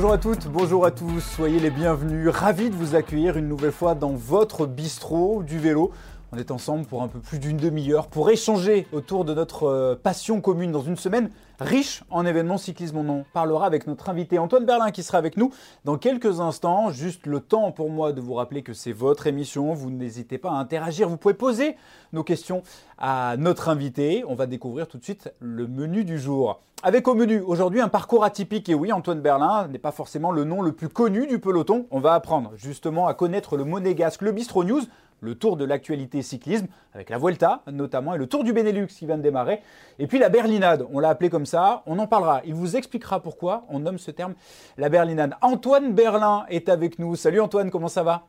Bonjour à toutes, bonjour à tous, soyez les bienvenus. Ravi de vous accueillir une nouvelle fois dans votre bistrot du vélo. On est ensemble pour un peu plus d'une demi-heure pour échanger autour de notre euh, passion commune dans une semaine riche en événements cyclisme. On en parlera avec notre invité Antoine Berlin qui sera avec nous dans quelques instants. Juste le temps pour moi de vous rappeler que c'est votre émission. Vous n'hésitez pas à interagir. Vous pouvez poser nos questions à notre invité. On va découvrir tout de suite le menu du jour. Avec au menu aujourd'hui un parcours atypique. Et oui, Antoine Berlin n'est pas forcément le nom le plus connu du peloton. On va apprendre justement à connaître le monégasque, le Bistro News le tour de l'actualité cyclisme, avec la Vuelta notamment, et le tour du Benelux qui vient de démarrer, et puis la berlinade, on l'a appelé comme ça, on en parlera, il vous expliquera pourquoi on nomme ce terme la berlinade. Antoine Berlin est avec nous. Salut Antoine, comment ça va?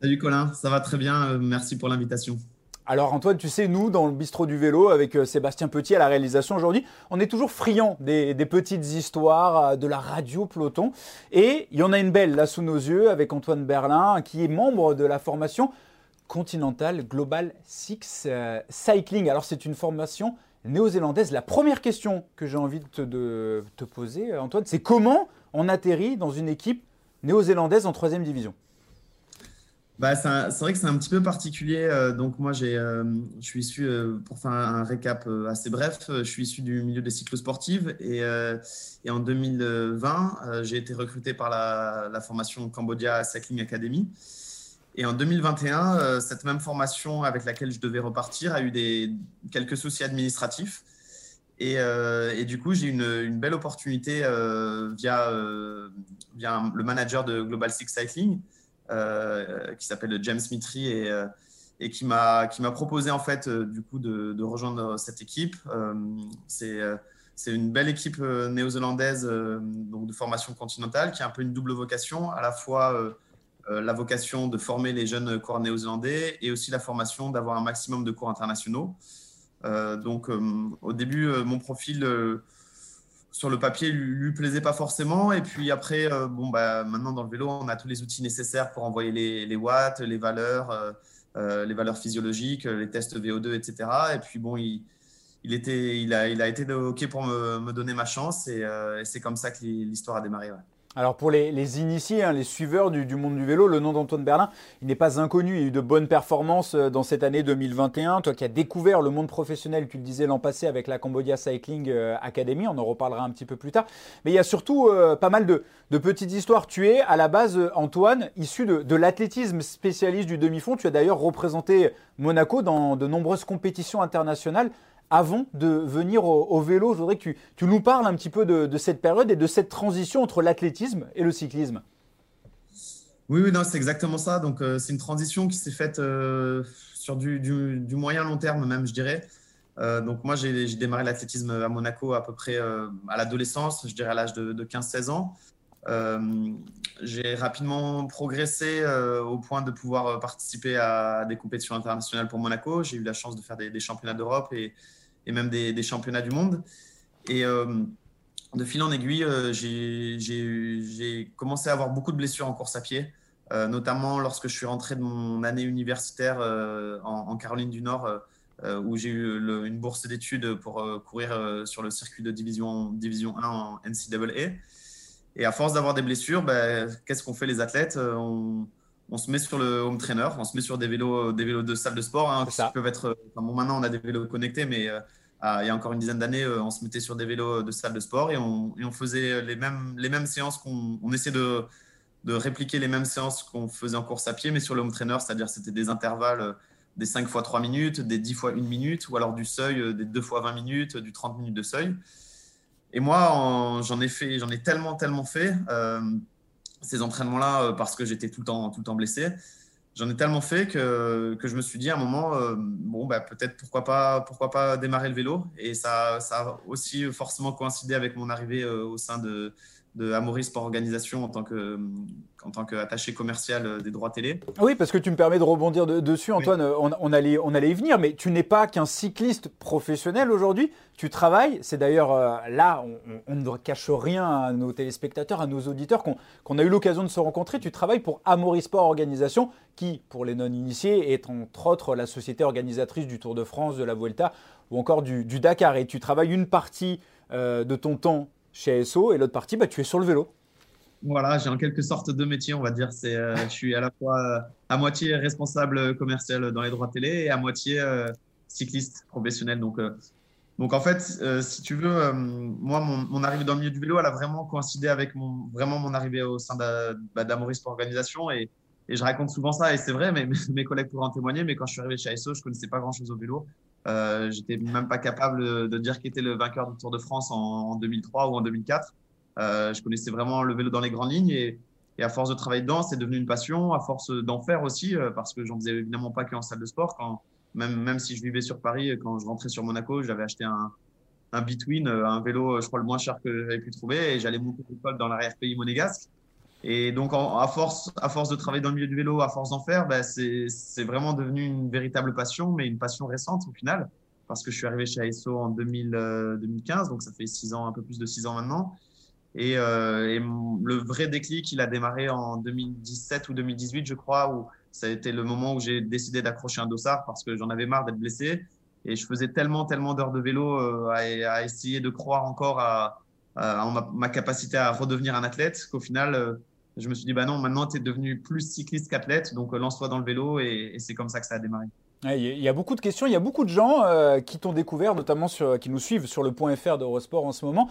Salut Colin, ça va très bien, euh, merci pour l'invitation. Alors Antoine, tu sais, nous, dans le bistrot du vélo, avec euh, Sébastien Petit à la réalisation aujourd'hui, on est toujours friands des, petites histoires euh, de la radio peloton. Et il y en a une belle là sous nos yeux avec Antoine Berlin, qui est membre de la formation Continental Global Six euh, Cycling. Alors c'est une formation néo-zélandaise. La première question que j'ai envie de te, poser, Antoine, c'est comment on atterrit dans une équipe néo-zélandaise en troisième division? Bah, c'est vrai que c'est un petit peu particulier. Euh, donc moi, j'ai, euh, je suis issu, pour faire un, récap assez bref, je suis issu du milieu des cyclosportives et, et en 2020, j'ai été recruté par la, formation Cambodia Cycling Academy. Et en 2021, euh, cette même formation avec laquelle je devais repartir a eu des, quelques soucis administratifs. Et, euh, du coup, j'ai une, une belle opportunité euh, via, via le manager de Global Six Cycling, qui s'appelle James Mitri, et, et qui m'a proposé en fait du coup de, rejoindre cette équipe. c'est une belle équipe néo-zélandaise donc de formation continentale qui a un peu une double vocation, à la fois euh, la vocation de former les jeunes coureurs néo-zélandais et aussi la formation d'avoir un maximum de cours internationaux. Euh, donc, euh, au début, mon profil sur le papier lui, lui plaisait pas forcément. Et puis après, bon, bah, maintenant dans le vélo, on a tous les outils nécessaires pour envoyer les, watts, les valeurs, les valeurs physiologiques, les tests VO2, etc. Et puis bon, il, était, il a été OK pour me, donner ma chance. Et, c'est comme ça que l'histoire a démarré. Alors pour les, initiés, hein, les suiveurs du, monde du vélo, le nom d'Antoine Berlin, il n'est pas inconnu. Il y a eu de bonnes performances euh, dans cette année 2021. Toi qui as découvert le monde professionnel, tu le disais l'an passé avec la Cambodia Cycling euh, Academy, on en reparlera un petit peu plus tard. Mais il y a surtout euh, pas mal de, petites histoires. Tu es à la base, Antoine, issu de, de l'athlétisme spécialiste du demi-fond. Tu as d'ailleurs représenté Monaco dans de nombreuses compétitions internationales avant de venir au, vélo. Je voudrais que tu, nous parles un petit peu de, cette période et de cette transition entre l'athlétisme et le cyclisme. Oui, oui, c'est exactement ça. Donc, euh, c'est une transition qui s'est faite euh, sur du, moyen long terme, même, je dirais. Euh, donc, moi, j'ai démarré l'athlétisme à Monaco à peu près à l'adolescence, je dirais à l'âge de 15-16 ans. J'ai rapidement progressé au point de pouvoir participer à des compétitions internationales pour Monaco. J'ai eu la chance de faire des, championnats d'Europe et, même des, championnats du monde. Et euh, de fil en aiguille, euh, j'ai commencé à avoir beaucoup de blessures en course à pied, euh, notamment lorsque je suis rentré de mon année universitaire en, Caroline du Nord, où j'ai eu une bourse d'études pour courir sur le circuit de division, division 1 en NCAA. Et à force d'avoir des blessures, ben, qu'est-ce qu'on fait les athlètes on, on se met sur le home trainer, on se met sur des vélos, des vélos de salle de sport. Hein, qui peuvent être, bon, maintenant, on a des vélos connectés, mais euh, il y a encore une dizaine d'années, euh, on se mettait sur des vélos de salle de sport et on, et on faisait les mêmes, les mêmes séances qu'on on essaie de, de, répliquer les mêmes séances qu'on faisait en course à pied, mais sur le home trainer, c'est-à-dire c'était des intervalles euh, des 5 fois 3 minutes, des 10 fois 1 minute, ou alors du seuil, des 2 fois 20 minutes, du 30 minutes de seuil. Et moi, j'en ai fait, j'en ai tellement, tellement fait ces entraînements-là euh, parce que j'étais tout le temps, tout le temps blessé. J'en ai tellement fait que, que, je me suis dit à un moment, euh, bon, bah, peut-être pourquoi pas, pourquoi pas démarrer le vélo. Et ça, ça a aussi forcément coïncidé avec mon arrivée euh, au sein de, de Sport Organisation en tant que en tant qu'attaché commercial euh, des droits télé. Oui, parce que tu me permets de rebondir dessus, Antoine. On, allait, on allait y venir, mais tu n'es pas qu'un cycliste professionnel aujourd'hui. Tu travailles. C'est d'ailleurs euh, là, on, ne cache rien à nos téléspectateurs, à nos auditeurs qu'on a eu l'occasion de se rencontrer. Tu travailles pour Amoris Sport Organisation, qui, pour les non-initiés, est entre autres la société organisatrice du Tour de France, de la Vuelta ou encore du, Dakar. Et tu travailles une partie euh, de ton temps chez ASO et l'autre partie, bah, tu es sur le vélo. Voilà, j'ai en quelque sorte deux métiers, on va dire. C'est, je suis à la fois à moitié responsable commercial dans les droits télé et à moitié cycliste professionnel. Donc, donc en fait, si tu veux, moi, mon, arrivée dans le milieu du vélo, elle a vraiment coïncidé avec mon, vraiment mon arrivée au sein d'Amoris pour Organisation. Et, je raconte souvent ça, et c'est vrai, mais mes collègues pourraient en témoigner, mais quand je suis arrivé chez ASO, je connaissais pas grand-chose au vélo. Euh, J'étais même pas capable de dire qui était le vainqueur du Tour de France en, 2003 ou en 2004. Euh, je connaissais vraiment le vélo dans les grandes lignes et, à force de travailler dedans, c'est devenu une passion. À force d'en faire aussi, euh, parce que j'en faisais évidemment pas qu'en salle de sport. Quand, même, même si je vivais sur Paris, quand je rentrais sur Monaco, j'avais acheté un, un Between, euh, un vélo, je crois le moins cher que j'avais pu trouver, et j'allais monter l'école dans l'arrière-pays monégasque. Et donc, à, force, à force de travailler dans le milieu du vélo, à force d'en faire, ben, c'est vraiment devenu une véritable passion, mais une passion récente au final, parce que je suis arrivé chez ASO en 2000, 2015, euh, donc ça fait six ans, un peu plus de six ans maintenant. Et, euh, et, le vrai déclic, il a démarré en 2017 ou 2018, je crois, où ça a été le moment où j'ai décidé d'accrocher un dossard parce que j'en avais marre d'être blessé. Et je faisais tellement, tellement d'heures de vélo euh, à, essayer de croire encore à, ma, capacité à redevenir un athlète qu'au final, euh, je me suis dit, bah non, maintenant tu es devenu plus cycliste qu'athlète, donc lance-toi dans le vélo et, c'est comme ça que ça a démarré. Il y a beaucoup de questions, il y a beaucoup de gens qui t'ont découvert, notamment qui nous suivent sur le point .fr d'Eurosport en ce moment,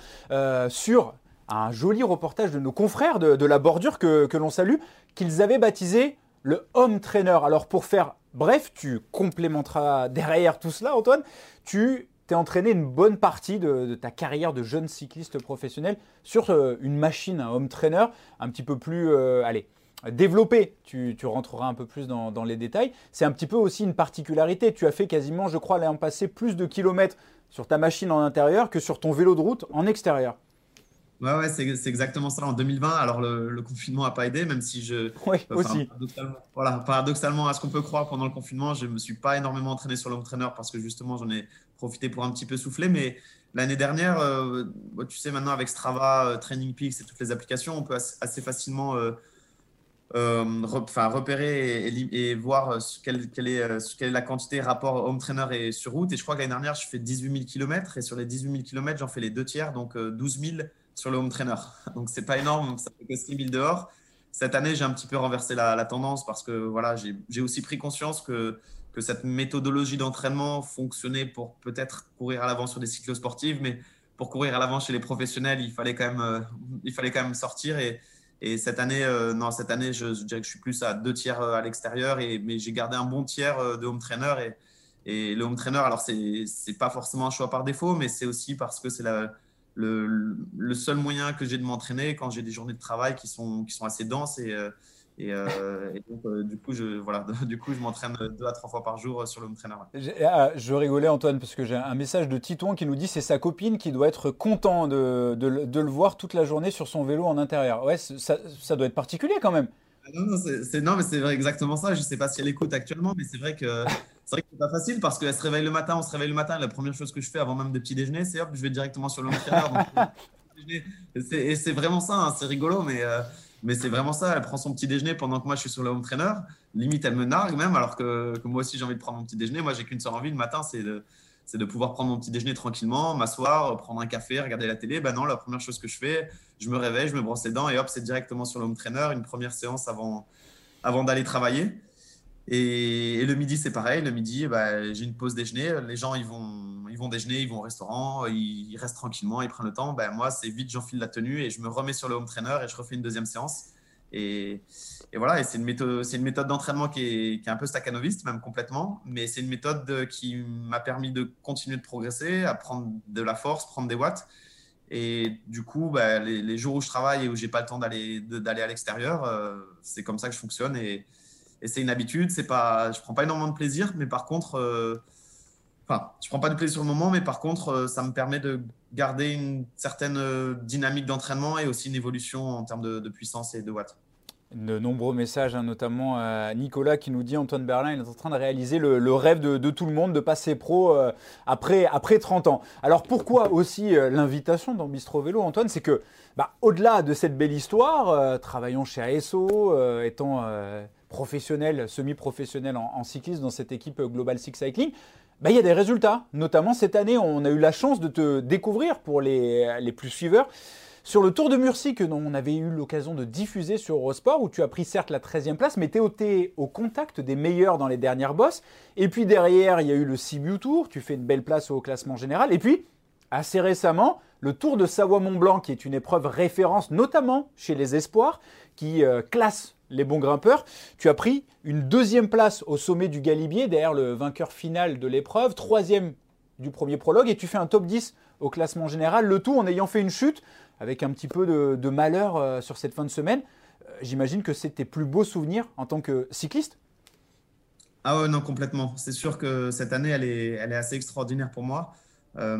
sur un joli reportage de nos confrères de, la bordure que, l'on salue, qu'ils avaient baptisé le home trainer. Alors pour faire bref, tu complémenteras derrière tout cela, Antoine, tu t'es entraîné une bonne partie de, ta carrière de jeune cycliste professionnel sur euh, une machine, un home trainer, un petit peu plus, euh, allez, développé. Tu, rentreras un peu plus dans, les détails. C'est un petit peu aussi une particularité. Tu as fait quasiment, je crois, l'an passé plus de kilomètres sur ta machine en intérieur que sur ton vélo de route en extérieur. Ouais, ouais, c'est exactement ça. En 2020, alors le, confinement n'a pas aidé, même si je. Oui, aussi. Paradoxalement, voilà, paradoxalement, à ce qu'on peut croire, pendant le confinement, je ne me suis pas énormément entraîné sur l'home trainer parce que justement, j'en ai profité pour un petit peu souffler. Mais l'année dernière, euh, tu sais, maintenant avec Strava, euh, Training Peaks et toutes les applications, on peut assez facilement euh, enfin, repérer et, voir quelle, quelle, est, quelle, est, la quantité rapport home trainer et sur route. Et je crois que l'année dernière, je fais 18 000 km et sur les 18 000 km, j'en fais les deux tiers, donc 12 000 sur le home trainer. Donc, c'est pas énorme, ça fait que 6 000 dehors. Cette année, j'ai un petit peu renversé la, tendance parce que voilà, j'ai aussi pris conscience que, que cette méthodologie d'entraînement fonctionnait pour peut-être courir à l'avant sur des cyclos sportifs, mais pour courir à l'avant chez les professionnels, il fallait quand même, euh, il fallait quand même sortir. Et, et cette année, euh, non, cette année, je, dirais que je suis plus à deux tiers euh, à l'extérieur, mais j'ai gardé un bon tiers de home trainer. Et, et le home trainer, alors c'est pas forcément un choix par défaut, mais c'est aussi parce que c'est la le, seul moyen que j'ai de m'entraîner quand j'ai des journées de travail qui sont, qui sont assez denses et, euh, euh, et, donc, euh, du coup, je, voilà, je m'entraîne deux à trois fois par jour sur le home trainer. Ah, je rigolais, Antoine, parce que j'ai un message de Titouan qui nous dit c'est sa copine qui doit être content de, de, le voir toute la journée sur son vélo en intérieur. Ouais, ça doit être particulier quand même. Ah non, c'est, non, mais c'est exactement ça. Je ne sais pas si elle écoute actuellement, mais c'est vrai que c'est vrai que c'est pas facile parce qu'elle se réveille le matin, on se réveille le matin. La première chose que je fais avant même de petit déjeuner, c'est hop, je vais directement sur le Et c'est vraiment ça, hein, c'est rigolo, mais, euh, mais c'est vraiment ça. Elle prend son petit déjeuner pendant que moi je suis sur le home trainer. Limite, elle me nargue même, alors que, que moi aussi j'ai envie de prendre mon petit déjeuner. Moi, j'ai qu'une seule envie le matin, c'est de, c'est de pouvoir prendre mon petit déjeuner tranquillement, m'asseoir, prendre un café, regarder la télé. Ben non, la première chose que je fais, je me réveille, je me brosse les dents et hop, c'est directement sur le home trainer, une première séance avant, avant d'aller travailler. Et, le midi, c'est pareil. Le midi, bah, j'ai une pause déjeuner. Les gens, ils vont, ils vont déjeuner, ils vont au restaurant, ils, restent tranquillement, ils prennent le temps. Ben, moi, c'est vite, j'enfile la tenue et je me remets sur le home trainer et je refais une deuxième séance. Et, voilà, c'est une méthode, d'entraînement qui est, un peu staccanoviste, même complètement, mais c'est une méthode qui m'a permis de continuer de progresser, à prendre de la force, prendre des watts. Et du coup, bah, les, jours où je travaille et où j'ai pas le temps d'aller à l'extérieur, euh, c'est comme ça que je fonctionne et, c'est une habitude. C'est pas, je prends pas énormément de plaisir, mais par contre, euh, enfin, je prends pas de plaisir le moment, mais par contre, euh, ça me permet de garder une certaine dynamique d'entraînement et aussi une évolution en termes de puissance et de watts de nombreux messages, hein, notamment à Nicolas qui nous dit Antoine Berlin est en train de réaliser le, rêve de, tout le monde de passer pro euh, après, après 30 ans. Alors pourquoi aussi euh, l'invitation dans Bistro Vélo, Antoine? C'est que bah, au-delà de cette belle histoire, euh, travaillant chez ASO, étant professionnel, semi-professionnel en, cyclisme dans cette équipe Global Six Cycling, bah, il y a des résultats. Notamment cette année, on a eu la chance de te découvrir pour les, les plus suiveurs Sur le Tour de Murcie que on avait eu l'occasion de diffuser sur Eurosport, où tu as pris certes la 13e place, mais tu es au contact des meilleurs dans les dernières bosses. Et puis derrière, il y a eu le Sibiu Tour, tu fais une belle place au classement général. Et puis, assez récemment, le Tour de Savoie-Mont-Blanc, qui est une épreuve référence, notamment chez les espoirs, qui euh, classe les bons grimpeurs. Tu as pris une deuxième place au sommet du Galibier, derrière le vainqueur final de l'épreuve, troisième du premier prologue, et tu fais un top 10 au classement général, le tout en ayant fait une chute avec un petit peu de, malheur euh, sur cette fin de semaine. Euh, j'imagine que c'est tes plus beaux souvenirs en tant que cycliste? Ah ouais, non, complètement. C'est sûr que cette année, elle est, assez extraordinaire pour moi. Euh,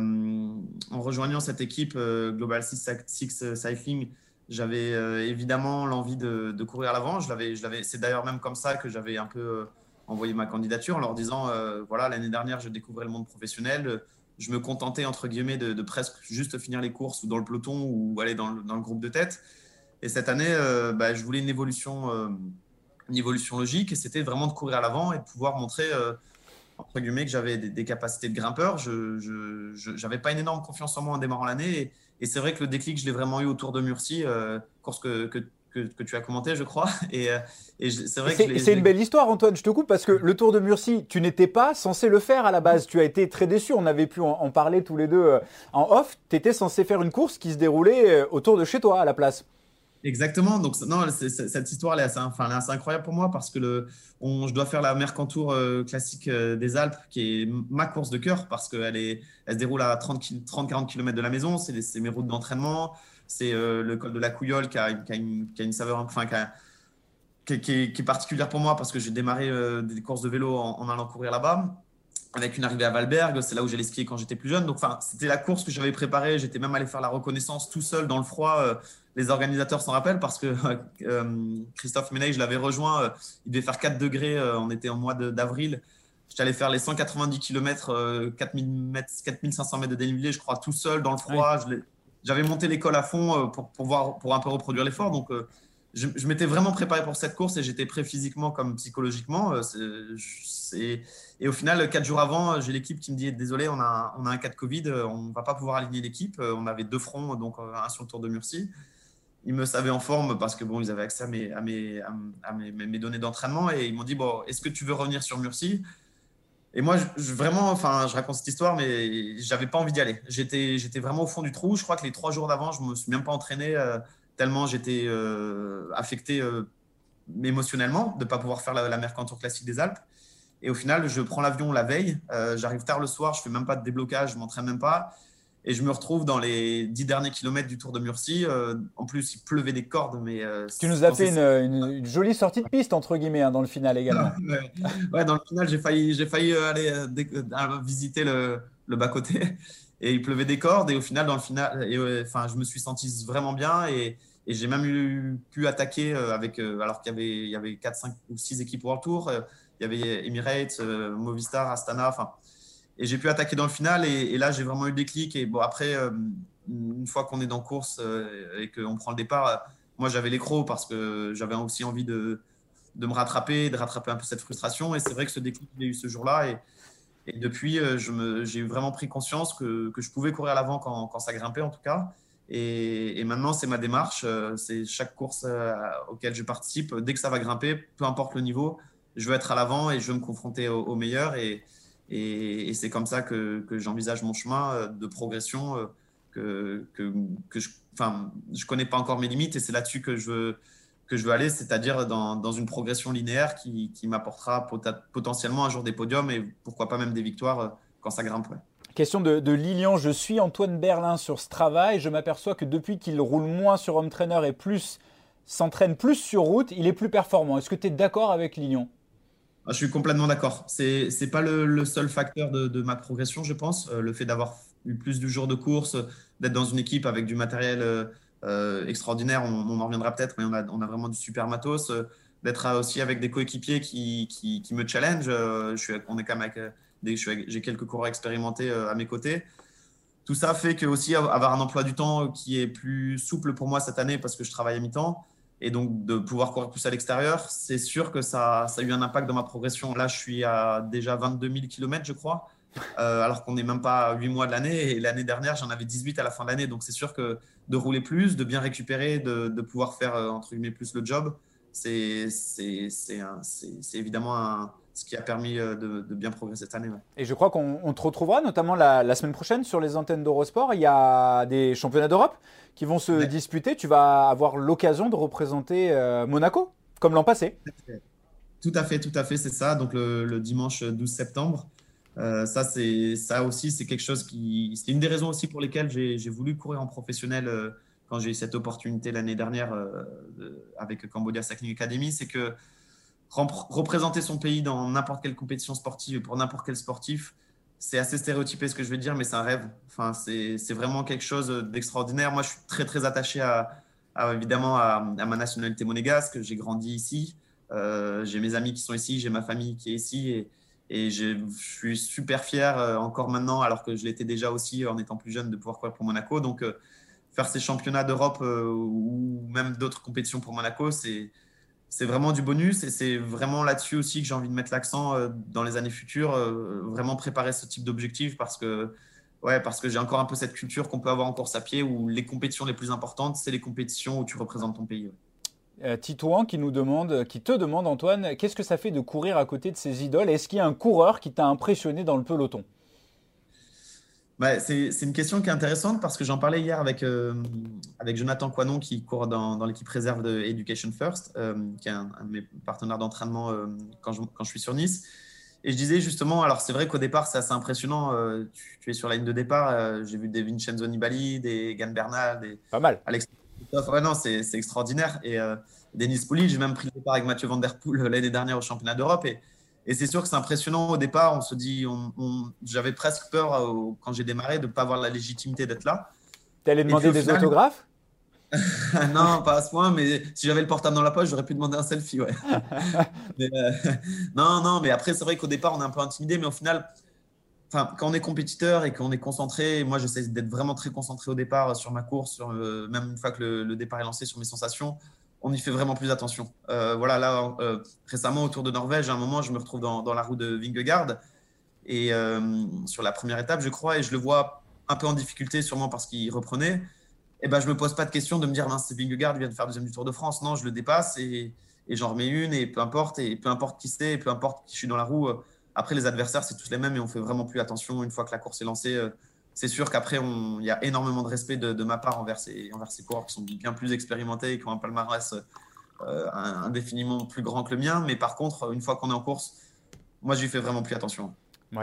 en rejoignant cette équipe Global Six, Cycling, j'avais évidemment l'envie de, courir à l'avant. C'est d'ailleurs même comme ça que j'avais un peu envoyé ma candidature en leur disant voilà, l'année dernière, je découvrais le monde professionnel je me contentais, entre guillemets, de, presque juste finir les courses ou dans le peloton ou aller dans le, groupe de tête. Et cette année, euh, bah, je voulais une évolution, euh, une évolution logique et c'était vraiment de courir à l'avant et de pouvoir montrer, euh, entre guillemets, que j'avais des, capacités de grimpeur. Je n'avais pas une énorme confiance en moi en démarrant l'année. Et, c'est vrai que le déclic, je l'ai vraiment eu autour de Murcie, course que que, tu as commenté, je crois. Et, euh, c'est vrai que. C'est une belle histoire, Antoine. Je te coupe parce que le Tour de Murcie, tu n'étais pas censé le faire à la base. Tu as été très déçu. On avait pu en, parler tous les deux euh, en off. Tu étais censé faire une course qui se déroulait euh, autour de chez toi à la place. Exactement. Donc, non, cette histoire, elle est, assez, enfin, assez, incroyable pour moi parce que le, je dois faire la Mercantour classique des Alpes, qui est ma course de cœur parce qu'elle elle se déroule à 30-40 km de la maison. C'est mes routes d'entraînement. C'est euh, le col de la Couillole qui a, une, saveur, enfin, qui, est, particulière pour moi parce que j'ai démarré euh, des courses de vélo en, allant courir là-bas avec une arrivée à Valberg, c'est là où j'allais skier quand j'étais plus jeune. Donc, enfin, c'était la course que j'avais préparée. J'étais même allé faire la reconnaissance tout seul dans le froid. Euh, les organisateurs s'en rappellent parce que Christophe Méney, je l'avais rejoint. il devait faire 4 degrés. on était en mois d'avril. J'étais allé faire les 190 km, 4500 mètres de dénivelé, je crois, tout seul dans le froid j'avais monté l'école à fond euh, pour, pour, voir, pour un peu reproduire l'effort. Donc, euh, je, m'étais vraiment préparé pour cette course et j'étais prêt physiquement comme psychologiquement. Euh, et au final, quatre jours avant, j'ai l'équipe qui me dit Désolé, on a, on a un cas de Covid, on ne va pas pouvoir aligner l'équipe. On avait deux fronts, donc un sur le Tour de Murcie. Ils me savaient en forme parce que bon, ils avaient accès à mes, à mes, à données d'entraînement et ils m'ont dit bon, Est-ce que tu veux revenir sur Murcie? Et moi, je, vraiment, enfin, je raconte cette histoire, mais j'avais pas envie d'y aller. J'étais, vraiment au fond du trou. Je crois que les trois jours d'avant, je me suis même pas entraîné euh, tellement j'étais euh, affecté euh, émotionnellement de pas pouvoir faire la, la Mercantour classique des Alpes. Et au final, je prends l'avion la veille. j'arrive tard le soir, je fais même pas de déblocage, je m'entraîne même pas. Et je me retrouve dans les dix derniers kilomètres du Tour de Murcie. Euh, en plus, il pleuvait des cordes. Mais, euh, tu nous as fait une, jolie sortie de piste, entre guillemets, hein, dans le final également. ouais, dans le final, j'ai failli, j'ai failli euh, aller visiter le, le bas-côté. Et il pleuvait des cordes. Et au final, dans le final, et, enfin, je me suis senti vraiment bien. Et, et j'ai même eu, pu attaquer avec, alors qu'il y avait, il y avait 4, 5 ou 6 équipes World Tour. Il y avait Emirates, Movistar, Astana. Enfin, et j'ai pu attaquer dans le final. Et, là, j'ai vraiment eu le déclic. Et bon, après, euh, une fois qu'on est dans course euh, et qu'on prend le départ, euh, moi, j'avais les crocs parce que j'avais aussi envie de, de, me rattraper, de rattraper un peu cette frustration. Et c'est vrai que ce déclic, j'ai eu ce jour-là. Et, et, depuis, j'ai vraiment pris conscience que, que, je pouvais courir à l'avant quand, quand, ça grimpait, en tout cas. Et, et maintenant, c'est ma démarche. C'est chaque course auquel je participe. Dès que ça va grimper, peu importe le niveau, je veux être à l'avant et je veux me confronter au, au meilleur. Et, et, c'est comme ça que, j'envisage mon chemin euh, de progression, euh, que, je ne connais pas encore mes limites et c'est là-dessus que je veux, que je veux aller, c'est-à-dire dans, une progression linéaire qui, m'apportera potentiellement un jour des podiums et pourquoi pas même des victoires euh, quand ça grimpe. Question de, de, Lilian, je suis Antoine Berlin sur Strava et je m'aperçois que depuis qu'il roule moins sur home trainer et plus s'entraîne plus sur route, il est plus performant. Est-ce que tu es d'accord avec Lilian? Ah, je suis complètement d'accord. C'est n'est pas le, seul facteur de, ma progression, je pense. Euh, le fait d'avoir eu plus du jour de course, d'être dans une équipe avec du matériel euh, euh, extraordinaire, on, en reviendra peut-être, mais on a, on a, vraiment du super matos. d'être aussi avec des coéquipiers qui, qui, me challenge. je on est quand même j'ai quelques coureurs expérimentés à mes côtés. Tout ça fait que aussi avoir un emploi du temps qui est plus souple pour moi cette année parce que je travaille à mi-temps et donc de pouvoir courir plus à l'extérieur, c'est sûr que ça, a eu un impact dans ma progression. Là, je suis à déjà 22 000 km, je crois. alors qu'on n'est même pas à 8 mois de l'année. Et l'année dernière, j'en avais 18 à la fin de l'année. Donc c'est sûr que de rouler plus, de bien récupérer, de, de pouvoir faire, entre guillemets, plus le job, c'est évidemment un ce qui a permis euh, de, bien progresser cette année. Et je crois qu'on te retrouvera notamment la, semaine prochaine sur les antennes d'Eurosport. Il y a des championnats d'Europe qui vont se disputer. Tu vas avoir l'occasion de représenter euh, Monaco, comme l'an passé. Tout à fait, tout à fait, c'est ça. Donc le, dimanche 12 septembre. Euh, ça, c'est ça aussi, c'est quelque chose qui. C'est une des raisons aussi pour lesquelles j'ai voulu courir en professionnel quand j'ai eu cette opportunité l'année dernière avec Cambodia Cycling Academy. C'est que représenter son pays dans n'importe quelle compétition sportive pour n'importe quel sportif, c'est assez stéréotypé ce que je vais dire, mais c'est un rêve. Enfin, c'est vraiment quelque chose d'extraordinaire. Moi, je suis très, très attaché à, évidemment à, ma nationalité monégasque. J'ai grandi ici. Euh, j'ai mes amis qui sont ici, j'ai ma famille qui est ici. Et, et je, suis super fier euh, encore maintenant, alors que je l'étais déjà aussi en étant plus jeune, de pouvoir courir pour Monaco. Donc, euh, faire ces championnats d'Europe ou même d'autres compétitions pour Monaco, c'est c'est vraiment du bonus et c'est vraiment là-dessus aussi que j'ai envie de mettre l'accent euh, dans les années futures, euh, vraiment préparer ce type d'objectif parce que, ouais, parce que j'ai encore un peu cette culture qu'on peut avoir en course à pied où les compétitions les plus importantes, c'est les compétitions où tu représentes ton pays. Euh, Titouan qui nous demande, qui te demande Antoine, qu'est-ce que ça fait de courir à côté de ces idoles? Est-ce qu'il y a un coureur qui t'a impressionné dans le peloton? Bah, c'est une question qui est intéressante parce que j'en parlais hier avec, euh, avec Jonathan Coinon qui court dans, dans l'équipe réserve de Education First, euh, qui est un, de mes partenaires d'entraînement euh, quand, je, quand, je, suis sur Nice. Et je disais justement, alors c'est vrai qu'au départ c'est assez impressionnant, tu, es sur la ligne de départ, j'ai vu des Vincenzo Nibali, des Gann Bernal, des Pas mal. Alex ouais, non, c'est extraordinaire. Et Denis Pouli, j'ai même pris le départ avec Mathieu Van Der Poel l'année dernière au championnat d'Europe. Et, et c'est sûr que c'est impressionnant au départ. On se dit, on, j'avais presque peur euh, quand j'ai démarré de ne pas avoir la légitimité d'être là. Tu allais demander des autographes? non, pas à ce point, mais si j'avais le portable dans la poche, j'aurais pu demander un selfie. Ouais. Euh, non, non, mais après, c'est vrai qu'au départ, on est un peu intimidé, mais au final, quand on est compétiteur et qu'on est concentré, moi, j'essaie d'être vraiment très concentré au départ sur ma course, sur, euh, même une fois que le, départ est lancé, sur mes sensations on y fait vraiment plus attention. Euh, voilà, là, récemment, autour de Norvège, à un moment, je me retrouve dans, la roue de Vingegaard, et sur la première étape, je crois, et je le vois un peu en difficulté, sûrement parce qu'il reprenait. Et ben, je me pose pas de question de me dire, c'est Vingegaard, vient de faire deuxième du Tour de France. Non, je le dépasse et, j'en remets une, et peu importe, et peu importe qui c'est, et peu importe qui je suis dans la roue. Après, les adversaires, c'est tous les mêmes, et on fait vraiment plus attention une fois que la course est lancée c'est sûr qu'après, il y a énormément de respect de, ma part envers ces, envers coureurs qui sont bien plus expérimentés et qui ont un palmarès euh, indéfiniment plus grand que le mien. Mais par contre, une fois qu'on est en course, moi, je lui fais vraiment plus attention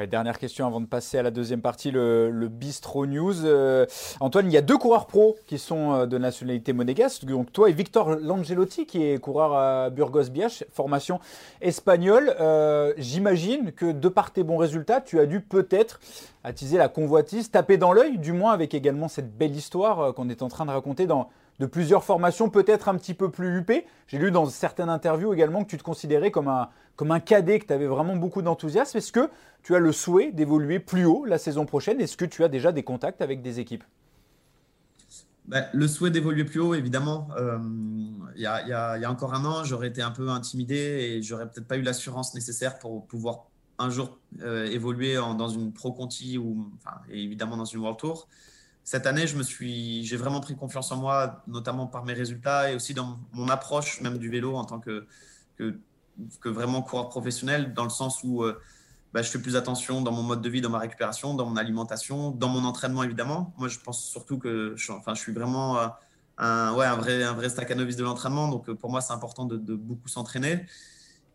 dernière question avant de passer à la deuxième partie, le, Bistro News. Euh, Antoine, il y a deux coureurs pro qui sont euh, de nationalité monégasque. Donc toi et Victor Langelotti, qui est coureur à Burgos Biach, formation espagnole. Euh, j'imagine que de par tes bons résultats, tu as dû peut-être attiser la convoitise, taper dans l'œil, du moins avec également cette belle histoire qu'on est en train de raconter dans, de plusieurs formations peut-être un petit peu plus huppées. J'ai lu dans certaines interviews également que tu te considérais comme un, comme un cadet, que tu avais vraiment beaucoup d'enthousiasme. Est-ce que tu as le souhait d'évoluer plus haut la saison prochaine? Est-ce que tu as déjà des contacts avec des équipes? Bah, le souhait d'évoluer plus haut, évidemment. Euh, il y, a encore un an, j'aurais été un peu intimidé et j'aurais peut-être pas eu l'assurance nécessaire pour pouvoir un jour euh, évoluer dans une Pro Conti ou évidemment dans une World Tour cette année, je me suis, j'ai vraiment pris confiance en moi, notamment par mes résultats et aussi dans mon approche même du vélo en tant que, que, vraiment coureur professionnel, dans le sens où euh, bah, je fais plus attention dans mon mode de vie, dans ma récupération, dans mon alimentation, dans mon entraînement évidemment. Moi, je pense surtout que je, enfin, je suis vraiment euh, un, ouais, un vrai, un vrai staccanovis de l'entraînement. Donc euh, pour moi, c'est important de, de beaucoup s'entraîner.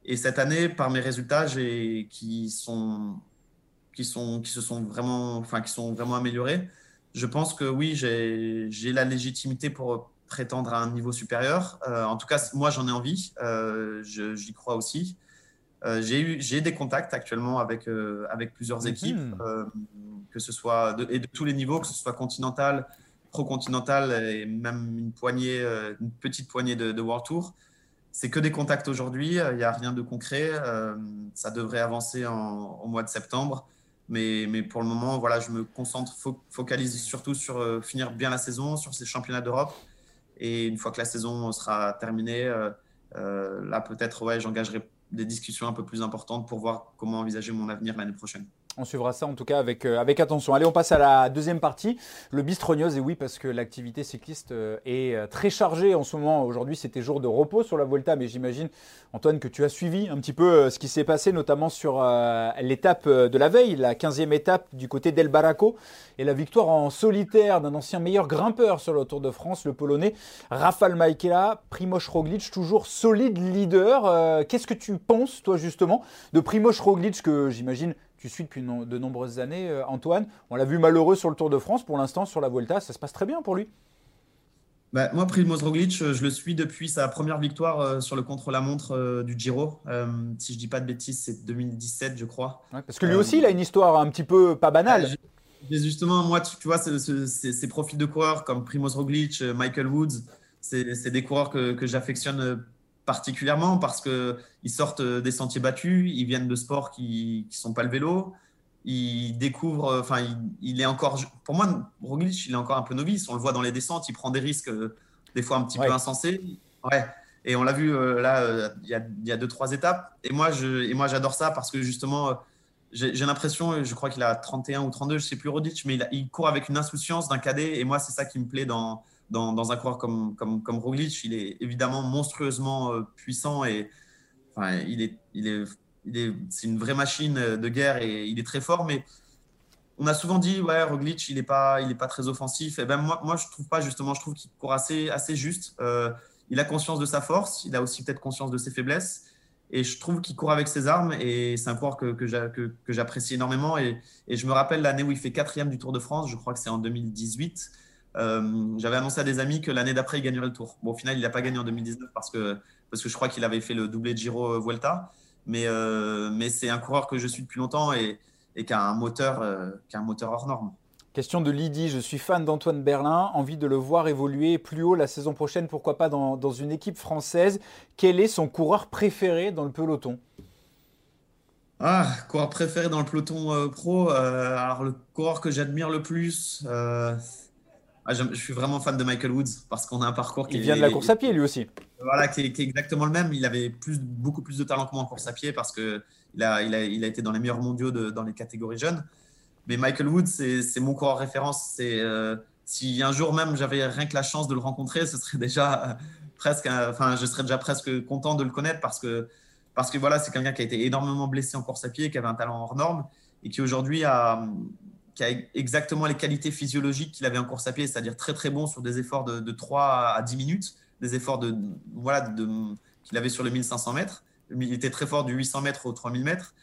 Et cette année, par mes résultats, qui sont, qui sont, qui se sont vraiment, enfin, qui sont vraiment améliorés je pense que oui, j'ai la légitimité pour prétendre à un niveau supérieur. Euh, en tout cas, moi, j'en ai envie. Euh, j'y crois aussi. Euh, j'ai des contacts actuellement avec, avec plusieurs mhm. équipes, que ce soit de, et de tous les niveaux, que ce soit continental, pro-continental et même une poignée, une petite poignée de, World Tour. C'est que des contacts aujourd'hui. Il n'y a rien de concret. ça devrait avancer au mois de septembre. Mais, pour le moment, voilà, je me concentre, focalise surtout sur euh, finir bien la saison, sur ces championnats d'Europe. Et une fois que la saison sera terminée, euh, euh, là peut-être ouais, j'engagerai des discussions un peu plus importantes pour voir comment envisager mon avenir l'année prochaine. On suivra ça en tout cas avec, euh, avec attention. Allez, on passe à la deuxième partie, le bistrognos. Et oui, parce que l'activité cycliste euh, est euh, très chargée en ce moment. Aujourd'hui, c'était jour de repos sur la Volta, mais j'imagine, Antoine, que tu as suivi un petit peu ce qui s'est passé, notamment sur l'étape de la veille, la 15e étape du côté d'El Baraco, et la victoire en solitaire d'un ancien meilleur grimpeur sur le Tour de France, le Polonais Rafal Majka, Primoz Roglic, toujours solide leader. Qu'est-ce que tu penses, toi, justement, de Primoz Roglic, que j'imagine tu suis depuis de nombreuses années, euh, Antoine. On l'a vu malheureux sur le Tour de France. Pour l'instant, sur la Vuelta, ça se passe très bien pour lui. Bah, moi, Primoz Roglic, je le suis depuis sa première victoire euh, sur le contre-la-montre euh, du Giro. si je dis pas de bêtises, c'est 2017, je crois. parce que lui aussi, il a une histoire un petit peu pas banale. justement, moi, tu, vois, ces profils de coureurs comme Primoz Roglic, Michael Woods, c'est des coureurs que, que j'affectionne particulièrement parce qu'ils sortent des sentiers battus, ils viennent de sports qui ne sont pas le vélo, ils découvrent, enfin, il, est encore, pour moi, Roglic, il est encore un peu novice, on le voit dans les descentes, il prend des risques euh, des fois un petit peu insensés. Ouais. Et on l'a vu euh, là, euh, il y, a, deux, trois étapes. Et moi, je, et moi, j'adore ça parce que justement, j'ai l'impression, je crois qu'il a 31 ou 32, je sais plus Roglic, mais il, il court avec une insouciance d'un cadet. Et moi, c'est ça qui me plaît dans, dans, un coureur comme, comme, comme Roglic, il est évidemment monstrueusement euh, puissant et enfin, il est, il est, il est, c'est une vraie machine de guerre et il est très fort. Mais on a souvent dit, ouais, Roglic, il n'est pas, pas très offensif. Et ben moi, moi, je trouve pas justement. Je trouve qu'il court assez, assez juste. Euh, il a conscience de sa force. Il a aussi peut-être conscience de ses faiblesses. Et je trouve qu'il court avec ses armes et c'est un coureur que, que, j'apprécie énormément. Et, et, je me rappelle l'année où il fait quatrième du Tour de France, je crois que c'est en 2018. Euh, j'avais annoncé à des amis que l'année d'après, il gagnerait le tour. Bon, au final, il n'a pas gagné en 2019 parce que, parce que je crois qu'il avait fait le doublé de Giro euh, Vuelta. Mais, euh, mais c'est un coureur que je suis depuis longtemps et, et qui, a un moteur, qui a un moteur hors norme. Question de Lydie, je suis fan d'Antoine Berlin, envie de le voir évoluer plus haut la saison prochaine, pourquoi pas dans, dans une équipe française. Quel est son coureur préféré dans le peloton? Ah, coureur préféré dans le peloton pro. alors, le coureur que j'admire le plus, ah, je, suis vraiment fan de Michael Woods parce qu'on a un parcours qui. Il vient de la course à pied lui aussi. Voilà, qui est, exactement le même. Il avait plus, beaucoup plus de talent que moi en course à pied parce qu'il a, il a, il a été dans les meilleurs mondiaux dans les catégories jeunes. Mais Michael Woods, c'est mon coureur référence. C'est euh, si un jour même j'avais rien que la chance de le rencontrer, ce serait déjà euh, presque, enfin, je serais déjà presque content de le connaître parce que parce que voilà, c'est quelqu'un qui a été énormément blessé en course à pied, qui avait un talent hors norme et qui aujourd'hui a, qui a exactement les qualités physiologiques qu'il avait en course à pied, c'est-à-dire très très bon sur des efforts de, 3 à 10 minutes, des efforts de, voilà, de, qu'il avait sur le 1500 mètres. Il était très fort du 800 mètres au 3000 mètres.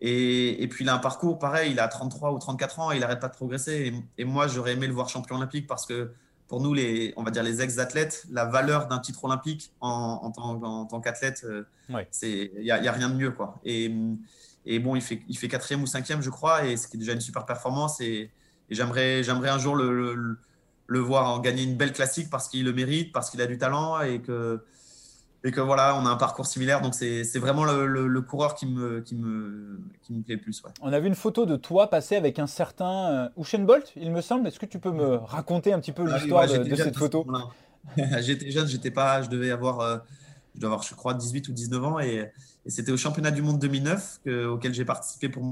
Et, et, puis il a un parcours pareil, il a 33 ou 34 ans, et il n'arrête pas de progresser. Et, moi, j'aurais aimé le voir champion olympique parce que pour nous, les, on va dire les ex-athlètes, la valeur d'un titre olympique en, en, tant, qu'athlète, euh, il n'y a, a, rien de mieux. Quoi. Et, et bon, il fait, il fait quatrième ou cinquième, je crois, et ce qui est déjà une super performance. Et, j'aimerais, j'aimerais un jour le, le, voir en gagner une belle classique parce qu'il le mérite, parce qu'il a du talent et que, et que voilà, on a un parcours similaire. Donc c'est, vraiment le, coureur qui me, qui, me, qui me plaît le plus. On a vu une photo de toi passer avec un certain euh, Usain Bolt, il me semble. Est-ce que tu peux me raconter un petit peu ah l'histoire de, cette photo? J'étais jeune, j'étais pas, je devais avoir, euh, je dois avoir, je crois, 18 ou 19 ans et et c'était au championnat du monde 2009 auquel j'ai participé pour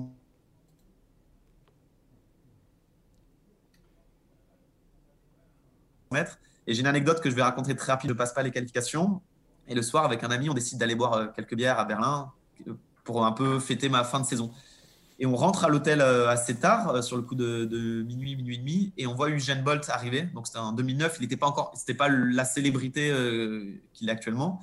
Et j'ai une anecdote que je vais raconter très rapide. Je passe pas les qualifications. Et le soir, avec un ami, on décide d'aller boire euh, quelques bières à Berlin euh, pour un peu fêter ma fin de saison. Et on rentre à l'hôtel euh, assez tard, sur le coup de, minuit, minuit et demi, et on voit Usain Bolt arriver. Donc c'était en 2009, il n'était pas encore, c'était pas la célébrité qu'il est actuellement.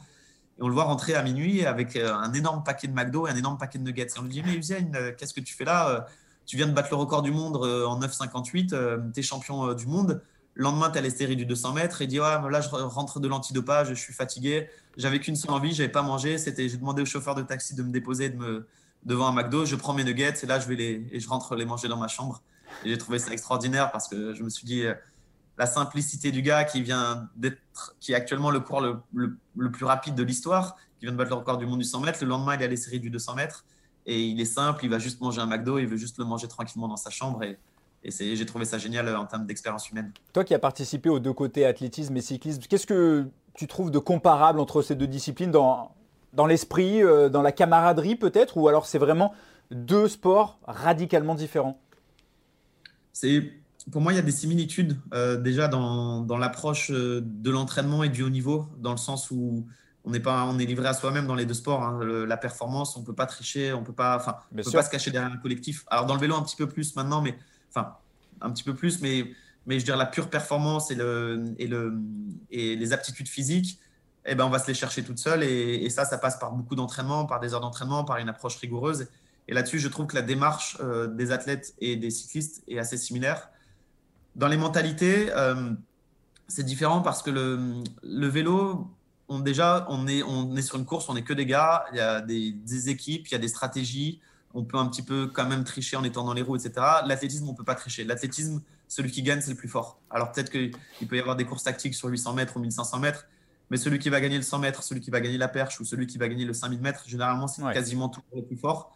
Et on le voit rentrer à minuit avec euh, un énorme paquet de McDo et un énorme paquet de nuggets. Et on lui dit, mais Usain, euh, qu'est-ce que tu fais là euh, Tu viens de battre le record du monde en 9,58, tu es champion du monde. Le lendemain, tu as les séries du 200 mètres. Et dit, ouais, là, je rentre de l'antidopage, je suis fatigué. J'avais qu'une seule envie, j'avais pas mangé. C'était, j'ai demandé au chauffeur de taxi de me déposer de me, devant un McDo. Je prends mes nuggets et là, je vais les, et je rentre les manger dans ma chambre. Et j'ai trouvé ça extraordinaire parce que je me suis dit, la simplicité du gars qui vient d'être, qui est actuellement le coureur le, le, plus rapide de l'histoire, qui vient de battre le record du monde du 100 mètres. Le lendemain, il a les séries du 200 mètres et il est simple, il va juste manger un McDo, il veut juste le manger tranquillement dans sa chambre et, et j'ai trouvé ça génial euh, en termes d'expérience humaine. Toi qui as participé aux deux côtés athlétisme et cyclisme, qu'est-ce que tu trouves de comparable entre ces deux disciplines dans, dans l'esprit, euh, dans la camaraderie peut-être, ou alors c'est vraiment deux sports radicalement différents? C'est pour moi, il y a des similitudes euh, déjà dans, dans l'approche euh, de l'entraînement et du haut niveau, dans le sens où on est, pas, on est livré à soi-même dans les deux sports. Hein. la performance, on ne peut pas tricher, on ne peut, pas, enfin, peut pas se cacher derrière un collectif. Alors dans le vélo, un petit peu plus maintenant, mais enfin, un petit peu plus, mais, mais je dirais la pure performance et, le, et, le, et les aptitudes physiques, eh ben, on va se les chercher toutes seules. Et, et ça, ça passe par beaucoup d'entraînement, par des heures d'entraînement, par une approche rigoureuse. Et là-dessus, je trouve que la démarche euh, des athlètes et des cyclistes est assez similaire. Dans les mentalités, euh, c'est différent parce que le, le vélo, on, déjà, on est, on est sur une course, on n'est que des gars, il y a des, des, équipes, il y a des stratégies, on peut un petit peu quand même tricher en étant dans les roues, etc. L'athlétisme, on ne peut pas tricher. L'athlétisme, celui qui gagne, c'est le plus fort. Alors peut-être qu'il peut y avoir des courses tactiques sur 800 mètres ou 1500 mètres, mais celui qui va gagner le 100 mètres, celui qui va gagner la perche ou celui qui va gagner le 5000 mètres, généralement, c'est quasiment toujours le plus fort.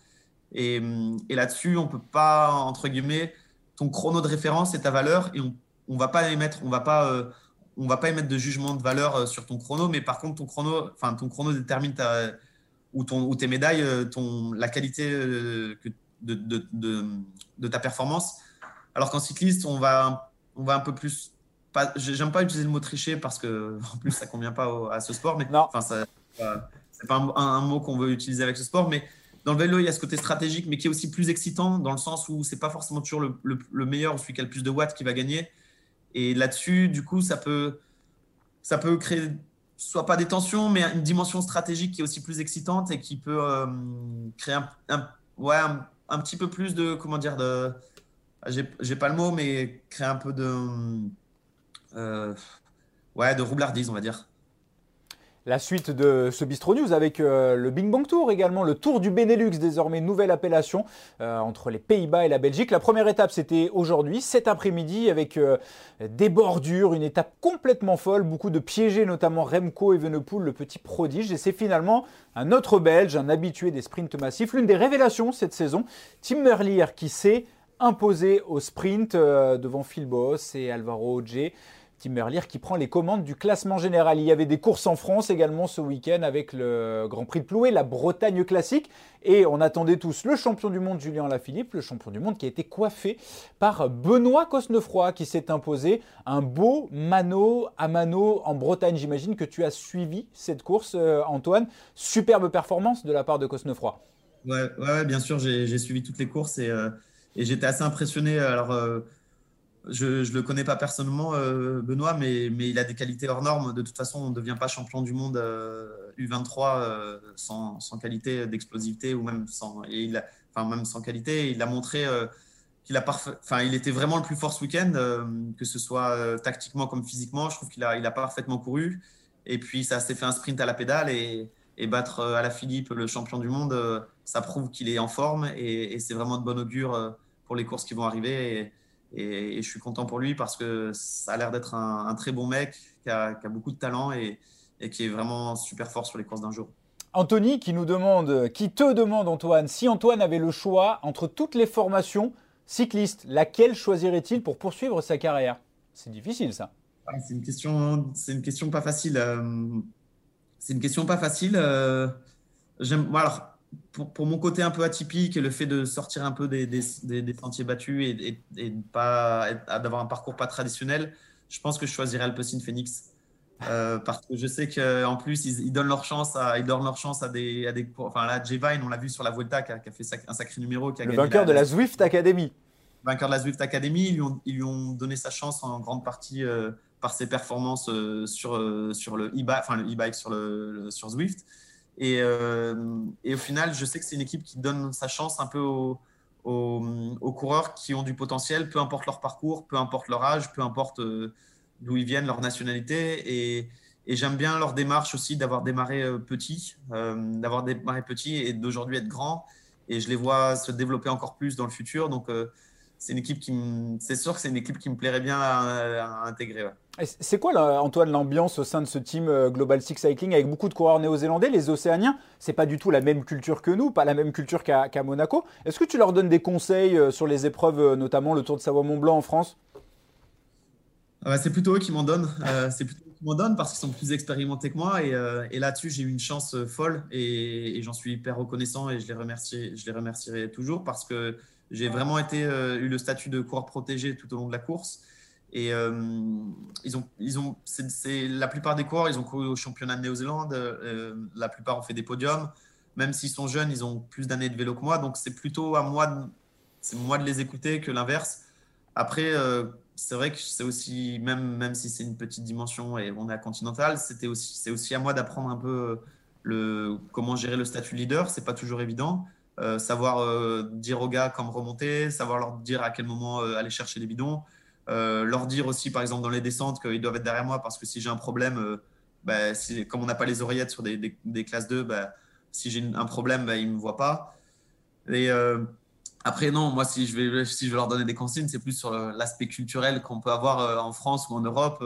Et, et là-dessus, on ne peut pas, entre guillemets, ton chrono de référence et ta valeur, et on ne va pas émettre, on va pas, euh, on va pas émettre de jugement de valeur euh, sur ton chrono, mais par contre, ton chrono, enfin, ton chrono détermine ta, ou, ton, ou tes médailles, euh, ton, la qualité que, de, de, de, de, ta performance. Alors qu'en cycliste, on va, on va un peu plus. J'aime pas utiliser le mot tricher parce que, en plus, ça convient pas à ce sport, mais enfin, c'est pas un, un mot qu'on veut utiliser avec ce sport, mais dans le vélo, il y a ce côté stratégique, mais qui est aussi plus excitant dans le sens où c'est pas forcément toujours le, le, meilleur, celui qui a le plus de watts qui va gagner. Et là-dessus, du coup, ça peut, ça peut créer soit pas des tensions, mais une dimension stratégique qui est aussi plus excitante et qui peut euh, créer un, ouais, un, petit peu plus de, comment dire, de, j'ai pas le mot, mais créer un peu de, euh, ouais, de roublardise, on va dire la suite de ce Bistro News avec euh, le Bing Bang Tour également, le Tour du Benelux, désormais nouvelle appellation euh, entre les Pays-Bas et la Belgique. La première étape, c'était aujourd'hui, cet après-midi, avec euh, des bordures, une étape complètement folle, beaucoup de piégés, notamment Remco Evenepoel, le petit prodige. Et c'est finalement un autre Belge, un habitué des sprints massifs, l'une des révélations cette saison, Tim Merlier, qui s'est imposé au sprint devant Phil Boss et Alvaro. Tim Merlier qui prend les commandes du classement général. Il y avait des courses en France également ce week-end avec le Grand Prix de Ploué, la Bretagne classique. Et on attendait tous le champion du monde Julien Lafilippe, le champion du monde qui a été coiffé par Benoît Cosnefroy qui s'est imposé un beau mano à mano en Bretagne. J'imagine que tu as suivi cette course, euh, Antoine. Superbe performance de la part de Cosnefroy. Ouais, bien sûr, j'ai suivi toutes les courses et, euh, j'étais assez impressionné. Alors, euh, je ne le connais pas personnellement, euh, Benoît, mais, mais, il a des qualités hors normes. De toute façon, on ne devient pas champion du monde U23 euh, euh, sans, sans, qualité d'explosivité ou même sans, et il a, enfin, même sans qualité. Il a montré qu'il a parfait, enfin, il était vraiment le plus fort ce week-end, que ce soit tactiquement comme physiquement. Je trouve qu'il a, il a parfaitement couru. Et puis, ça s'est fait un sprint à la pédale et, et battre à la Philippe, le champion du monde, ça prouve qu'il est en forme et, c'est vraiment de bon augure pour les courses qui vont arriver. Et, je suis content pour lui parce que ça a l'air d'être un, très bon mec qui a, beaucoup de talent et, qui est vraiment super fort sur les courses d'un jour. Anthony qui nous demande, qui te demande Antoine, si Antoine avait le choix entre toutes les formations cyclistes, laquelle choisirait-il pour poursuivre sa carrière? C'est difficile ça. Ah, c'est une question, c'est une question pas facile. Euh, c'est une question pas facile. Euh, j'aime, alors pour, mon côté un peu atypique et le fait de sortir un peu des, des, sentiers battus et, et, pas d'avoir un parcours pas traditionnel, je pense que je choisirais Alpecin Phoenix. Euh, parce que je sais qu'en plus, ils, donnent leur chance à, ils donnent leur chance à des, à des enfin là, J Vine, on l'a vu sur la Vuelta, qui a, fait un sacré numéro. Qui a le vainqueur de la Zwift Academy. Vainqueur de la Zwift Academy, ils lui ont, ils lui ont donné sa chance en grande partie euh, par ses performances euh, sur, sur le e-bike, enfin le e-bike sur, le, sur Zwift. Euh, et, au final, je sais que c'est une équipe qui donne sa chance un peu aux, coureurs qui ont du potentiel, peu importe leur parcours, peu importe leur âge, peu importe euh, d'où ils viennent, leur nationalité. Et, j'aime bien leur démarche aussi d'avoir démarré euh, petit, d'avoir démarré petit et d'aujourd'hui être grand. Et je les vois se développer encore plus dans le futur. Donc, c'est une équipe qui, c'est sûr que c'est une équipe qui me plairait bien à, intégrer. C'est quoi, Antoine, l'ambiance au sein de ce team euh, Global Six Cycling avec beaucoup de coureurs néo-zélandais, les Océaniens? C'est pas du tout la même culture que nous, pas la même culture qu'à Monaco. Est-ce que tu leur donnes des conseils euh, sur les épreuves, euh, notamment le Tour de Savoie-Mont-Blanc en France? Ah bah, C'est plutôt eux qui m'en donnent. c'est plutôt eux qui m'en donnent parce qu'ils sont plus expérimentés que moi. Et, et là-dessus, j'ai eu une chance folle et, j'en suis hyper reconnaissant et je les, remercie, je les remercierai toujours parce que j'ai vraiment été, eu le statut de coureur protégé tout au long de la course. Et euh, ils ont, ils ont, c'est, la plupart des coureurs, ils ont couru au championnat de Néo-Zélande. Euh, la plupart ont fait des podiums. Même s'ils sont jeunes, ils ont plus d'années de vélo que moi. Donc c'est plutôt à moi de, c'est moi de les écouter que l'inverse. Après, euh, c'est vrai que c'est aussi, même, même si c'est une petite dimension et on est à Continental, c'était aussi, c'est aussi à moi d'apprendre un peu le, comment gérer le statut leader. C'est pas toujours évident. Savoir dire aux gars comment remonter, savoir leur dire à quel moment aller chercher les bidons. Euh, leur dire aussi, par exemple, dans les descentes, qu'ils doivent être derrière moi parce que si j'ai un problème, euh, bah, comme on n'a pas les oreillettes sur des, classes 2, bah, si j'ai un problème, bah, ils ne me voient pas. Et euh, après, non, moi, si je, vais, si je leur donner des consignes, c'est plus sur l'aspect culturel qu'on peut avoir en France ou en Europe.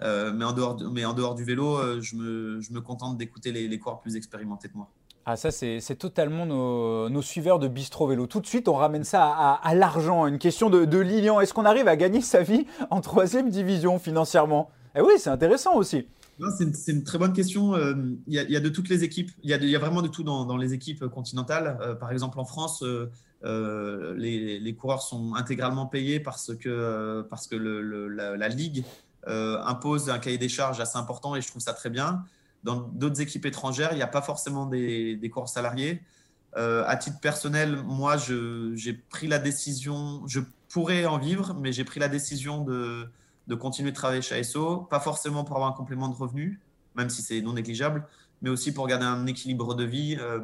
mais, en dehors, mais en dehors du vélo, je me, je me contente d'écouter les, les corps plus expérimentés que moi. Ah ça c'est totalement nos, suiveurs de Bistro Vélo. Tout de suite on ramène ça à, l'argent, une question de, de Lilian. Est-ce qu'on arrive à gagner sa vie en troisième division financièrement? Eh oui c'est intéressant aussi. C'est une, très bonne question. Euh, il y, a, de toutes les équipes. Il y, a, vraiment de tout dans, les équipes continentales. Euh, par exemple, en France, euh, les, coureurs sont intégralement payés parce que, parce que la, ligue impose un cahier des charges assez important et je trouve ça très bien. Dans d'autres équipes étrangères, il n'y a pas forcément des, des cours salariés. Euh, à titre personnel, moi, j'ai pris la décision, je pourrais en vivre, mais j'ai pris la décision de, de, continuer de travailler chez ASO, pas forcément pour avoir un complément de revenu, même si c'est non négligeable, mais aussi pour garder un équilibre de vie euh,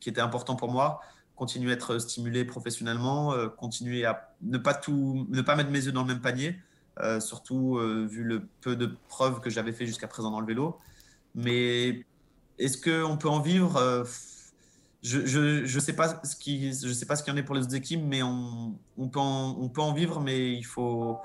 qui était important pour moi, continuer à être stimulé professionnellement, euh, continuer à ne pas, tout, ne pas mettre mes yeux dans le même panier, surtout vu le peu de preuves que j'avais fait jusqu'à présent dans le vélo. Mais est-ce qu'on peut en vivre euh, Je ne sais pas ce qui, je sais pas ce qu'il y en est pour les autres équipes, mais on, on, peut en, on peut en vivre, mais il faut,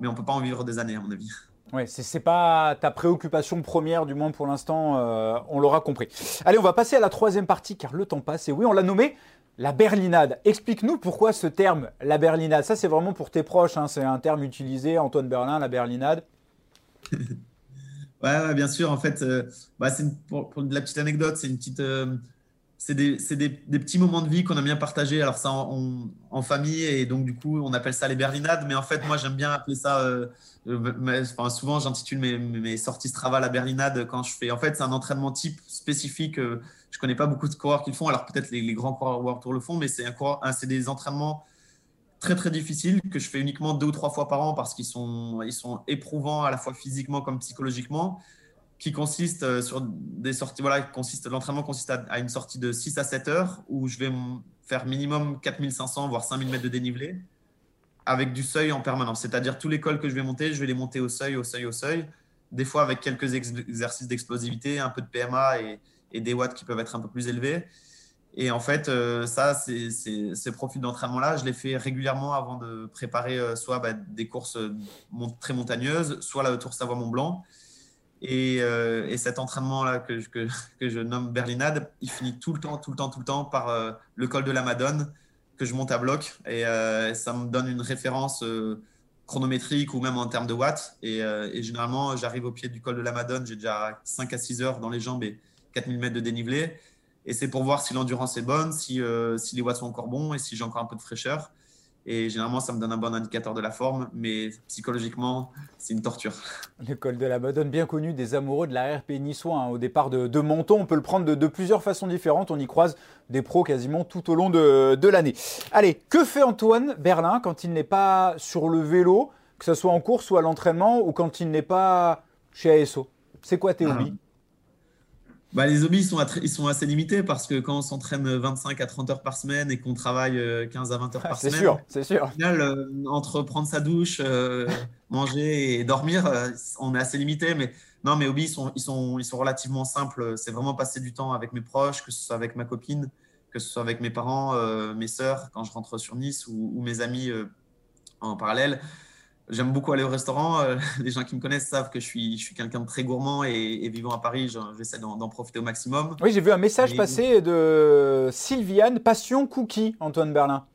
mais on peut pas en vivre des années à mon avis. Oui, ce n'est pas ta préoccupation première, du moins pour l'instant, euh, on l'aura compris. Allez, on va passer à la troisième partie, car le temps passe. Et oui, on l'a nommé la berlinade. Explique-nous pourquoi ce terme, la berlinade. Ça, c'est vraiment pour tes proches, hein. c'est un terme utilisé, Antoine Berlin, la berlinade. Ouais, bien sûr. En fait, euh, bah, pour, de la petite anecdote, c'est une petite, euh, c'est des, des, des, petits moments de vie qu'on a bien partagés. Alors ça, en, famille et donc du coup, on appelle ça les berlinades. Mais en fait, moi, j'aime bien appeler ça. Euh, enfin, souvent, j'intitule mes, mes, sorties Strava la berlinade quand je fais. En fait, c'est un entraînement type spécifique. je connais pas beaucoup de coureurs qui le font. Alors peut-être les, les, grands coureurs World Tour le font, mais c'est un, c'est des entraînements très très difficile que je fais uniquement deux ou trois fois par an parce qu'ils sont, ils sont éprouvants à la fois physiquement comme psychologiquement, qui consiste euh, sur des sorties, voilà, consiste, l'entraînement consiste à, une sortie de 6 à 7 heures où je vais faire minimum 4500 voire 5000 mètres de dénivelé avec du seuil en permanence. C'est-à-dire tous les cols que je vais monter, je vais les monter au seuil, au seuil, au seuil, des fois avec quelques exercices d'explosivité, un peu de PMA et des watts qui peuvent être un peu plus élevés. Et en fait, euh, ça, ces profils d'entraînement-là, je les fais régulièrement avant de préparer euh, soit bah, des courses euh, très montagneuses, soit la Tour Savoie-Mont-Blanc. Et, cet entraînement-là que, que, que, je nomme Berlinade, il finit tout le temps, tout le temps, tout le temps par le col de la Madone que je monte à bloc. Et ça me donne une référence chronométrique ou même en termes de watts. Et, et généralement, j'arrive au pied du col de la Madone, j'ai déjà 5 à 6 heures dans les jambes et 4000 mètres de dénivelé. Et c'est pour voir si l'endurance est bonne, si, euh, si les watts sont encore bons et si j'ai encore un peu de fraîcheur. Et généralement, ça me donne un bon indicateur de la forme, mais psychologiquement, c'est une torture. Le col de la Madone, bien connu des amoureux de la RP niçois. Hein. Au départ de, de, Menton, on peut le prendre de, de, plusieurs façons différentes. On y croise des pros quasiment tout au long de, de l'année. Allez, que fait Antoine Berlin quand il n'est pas sur le vélo, que ce soit en course ou à l'entraînement, ou quand il n'est pas chez ASO C'est quoi tes ah. hobbies? Bah, les hobbies sont, ils sont assez limités parce que quand on s'entraîne 25 à 30 heures par semaine et qu'on travaille 15 euh, à 20 heures par semaine, c'est sûr, c'est sûr. Au final, euh, entre prendre sa douche, euh, manger et dormir, on est assez limité. Mais non, mes hobbies sont, ils sont, ils sont relativement simples. C'est vraiment passer du temps avec mes proches, que ce soit avec ma copine, que ce soit avec mes parents, mes sœurs quand je rentre sur Nice ou, ou mes amis en parallèle. J'aime beaucoup aller au restaurant. Euh, les gens qui me connaissent savent que je suis, je suis quelqu'un de très gourmand et, vivant à Paris, j'essaie d'en profiter au maximum. Oui, j'ai vu un message passer de Sylviane, passion cookie, Antoine Berlin.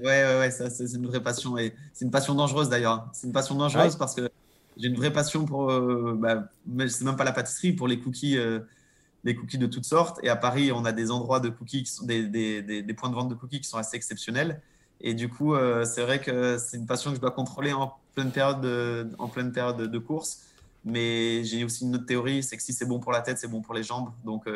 Ouais, ouais, ouais, ça, c'est une vraie passion et c'est une passion dangereuse d'ailleurs. C'est une passion dangereuse parce que j'ai une vraie passion pour, euh, bah, c'est même pas la pâtisserie, pour les cookies, euh, les cookies de toutes sortes. Et à Paris, on a des endroits de cookies, qui sont des, des, des, points de vente de cookies qui sont assez exceptionnels. Et du coup, euh, c'est vrai que c'est une passion que je dois contrôler en pleine période de, en pleine période de, course. Mais j'ai aussi une autre théorie, c'est que si c'est bon pour la tête, c'est bon pour les jambes. Donc,